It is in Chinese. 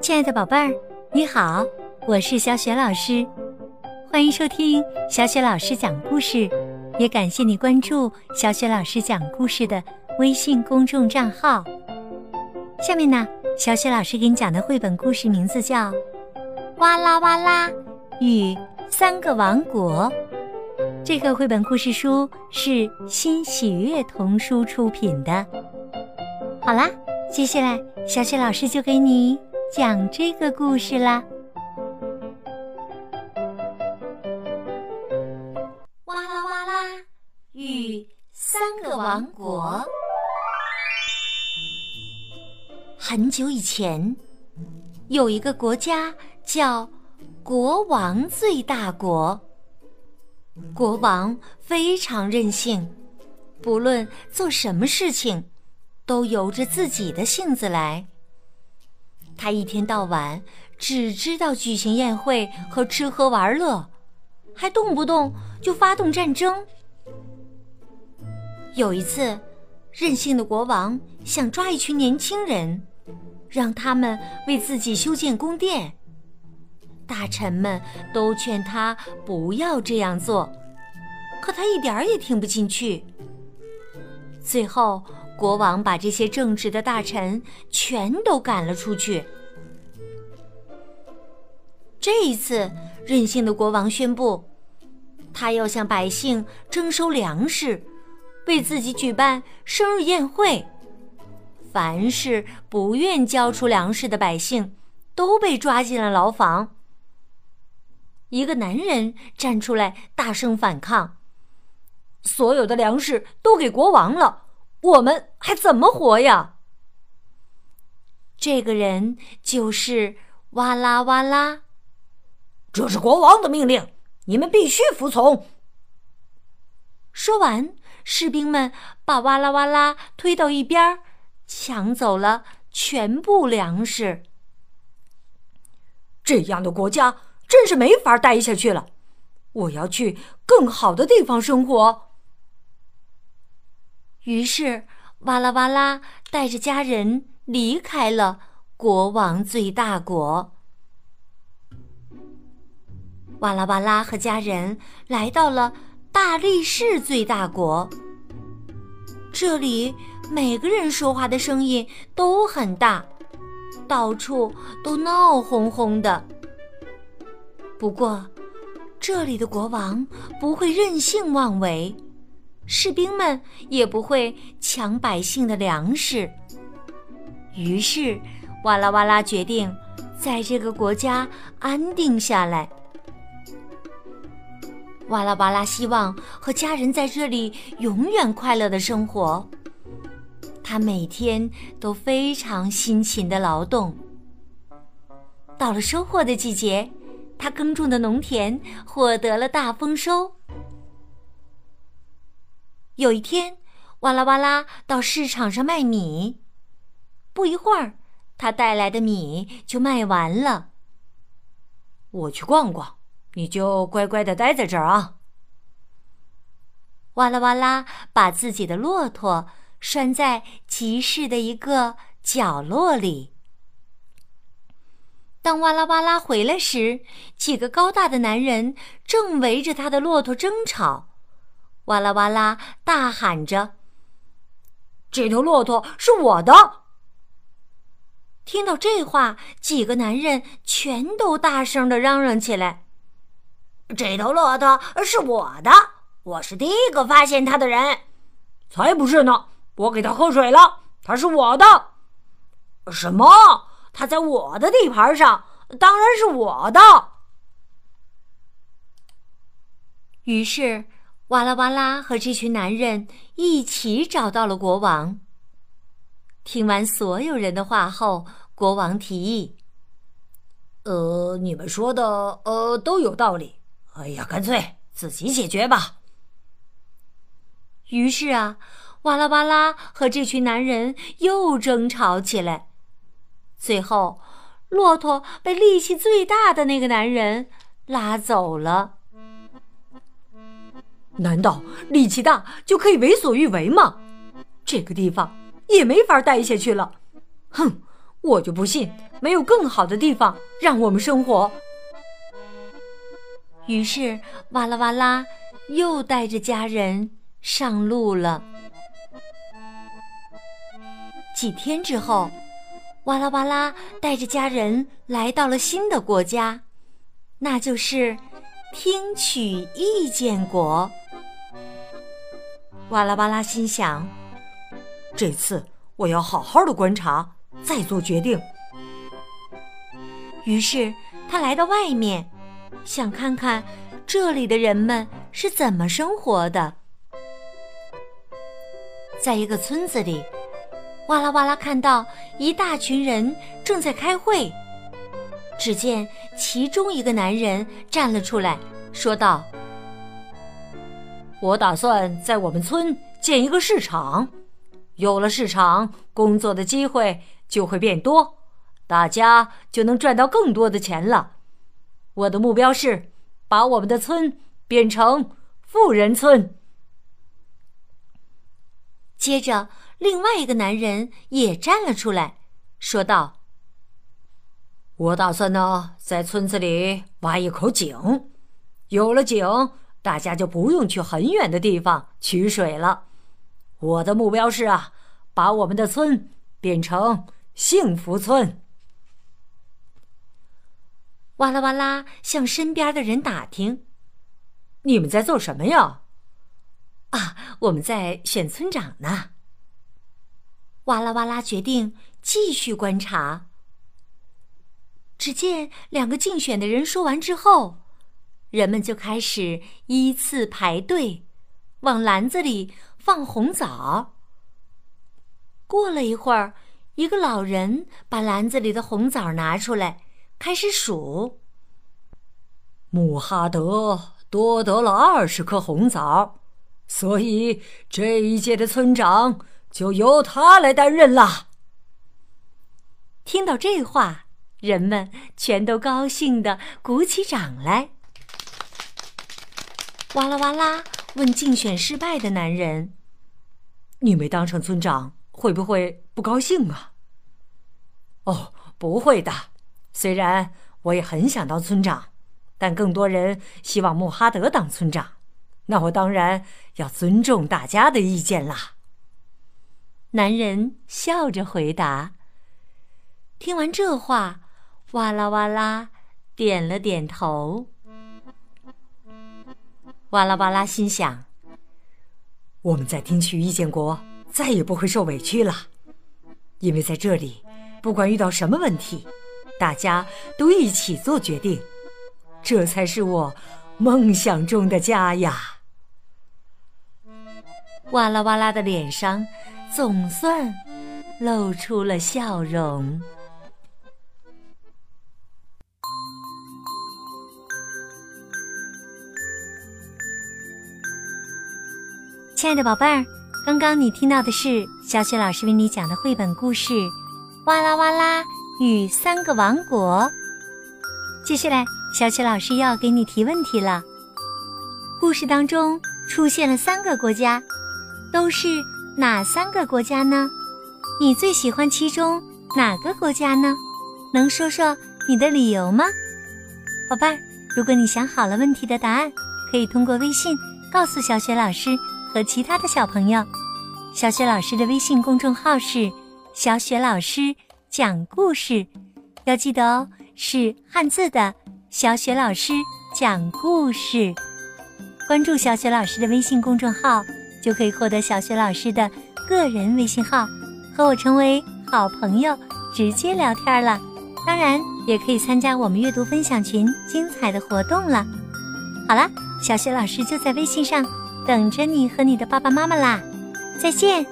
亲爱的宝贝儿，你好，我是小雪老师，欢迎收听小雪老师讲故事，也感谢你关注小雪老师讲故事的微信公众账号。下面呢，小雪老师给你讲的绘本故事名字叫《哇啦哇啦与三个王国》。这个绘本故事书是新喜悦童书出品的。好啦，接下来小雪老师就给你讲这个故事啦。哇啦哇啦与三个王国。很久以前，有一个国家叫国王最大国。国王非常任性，不论做什么事情，都由着自己的性子来。他一天到晚只知道举行宴会和吃喝玩乐，还动不动就发动战争。有一次，任性的国王想抓一群年轻人，让他们为自己修建宫殿。大臣们都劝他不要这样做，可他一点儿也听不进去。最后，国王把这些正直的大臣全都赶了出去。这一次，任性的国王宣布，他要向百姓征收粮食，为自己举办生日宴会。凡是不愿交出粮食的百姓，都被抓进了牢房。一个男人站出来，大声反抗：“所有的粮食都给国王了，我们还怎么活呀？”这个人就是哇啦哇啦。这是国王的命令，你们必须服从。说完，士兵们把哇啦哇啦推到一边，抢走了全部粮食。这样的国家。真是没法待下去了，我要去更好的地方生活。于是，哇啦哇啦带着家人离开了国王最大国。哇啦哇啦和家人来到了大力士最大国。这里每个人说话的声音都很大，到处都闹哄哄的。不过，这里的国王不会任性妄为，士兵们也不会抢百姓的粮食。于是，哇啦哇啦决定在这个国家安定下来。哇啦哇啦希望和家人在这里永远快乐的生活。他每天都非常辛勤的劳动。到了收获的季节。他耕种的农田获得了大丰收。有一天，哇啦哇啦到市场上卖米，不一会儿，他带来的米就卖完了。我去逛逛，你就乖乖的待在这儿啊。哇啦哇啦把自己的骆驼拴在集市的一个角落里。当哇啦哇啦回来时，几个高大的男人正围着他的骆驼争吵。哇啦哇啦大喊着：“这头骆驼是我的！”听到这话，几个男人全都大声的嚷嚷起来：“这头骆驼是我的！我是第一个发现它的人！”“才不是呢！我给它喝水了，它是我的！”“什么？”他在我的地盘上，当然是我的。于是，哇啦哇啦和这群男人一起找到了国王。听完所有人的话后，国王提议：“呃，你们说的呃都有道理。哎呀，干脆自己解决吧。”于是啊，哇啦哇啦和这群男人又争吵起来。最后，骆驼被力气最大的那个男人拉走了。难道力气大就可以为所欲为吗？这个地方也没法待下去了。哼，我就不信没有更好的地方让我们生活。于是，哇啦哇啦又带着家人上路了。几天之后，哇啦哇啦带着家人来到了新的国家，那就是听取意见国。哇啦哇啦心想：这次我要好好的观察，再做决定。于是他来到外面。想看看这里的人们是怎么生活的。在一个村子里，哇啦哇啦看到一大群人正在开会。只见其中一个男人站了出来，说道：“我打算在我们村建一个市场，有了市场，工作的机会就会变多，大家就能赚到更多的钱了。”我的目标是把我们的村变成富人村。接着，另外一个男人也站了出来，说道：“我打算呢，在村子里挖一口井，有了井，大家就不用去很远的地方取水了。我的目标是啊，把我们的村变成幸福村。”哇啦哇啦，向身边的人打听：“你们在做什么呀？”“啊，我们在选村长呢。”哇啦哇啦决定继续观察。只见两个竞选的人说完之后，人们就开始依次排队，往篮子里放红枣。过了一会儿，一个老人把篮子里的红枣拿出来。开始数。穆哈德多得了二十颗红枣，所以这一届的村长就由他来担任了。听到这话，人们全都高兴的鼓起掌来。哇啦哇啦问竞选失败的男人：“你没当上村长，会不会不高兴啊？”“哦，不会的。”虽然我也很想当村长，但更多人希望穆哈德当村长，那我当然要尊重大家的意见啦。男人笑着回答。听完这话，哇啦哇啦点了点头。哇啦哇啦心想：我们在听取意见国再也不会受委屈了，因为在这里，不管遇到什么问题。大家都一起做决定，这才是我梦想中的家呀！哇啦哇啦的脸上总算露出了笑容。亲爱的宝贝儿，刚刚你听到的是小雪老师为你讲的绘本故事《哇啦哇啦》。与三个王国。接下来，小雪老师要给你提问题了。故事当中出现了三个国家，都是哪三个国家呢？你最喜欢其中哪个国家呢？能说说你的理由吗？宝贝儿，如果你想好了问题的答案，可以通过微信告诉小雪老师和其他的小朋友。小雪老师的微信公众号是“小雪老师”。讲故事要记得哦，是汉字的小雪老师讲故事。关注小雪老师的微信公众号，就可以获得小雪老师的个人微信号，和我成为好朋友，直接聊天了。当然，也可以参加我们阅读分享群精彩的活动了。好了，小雪老师就在微信上等着你和你的爸爸妈妈啦，再见。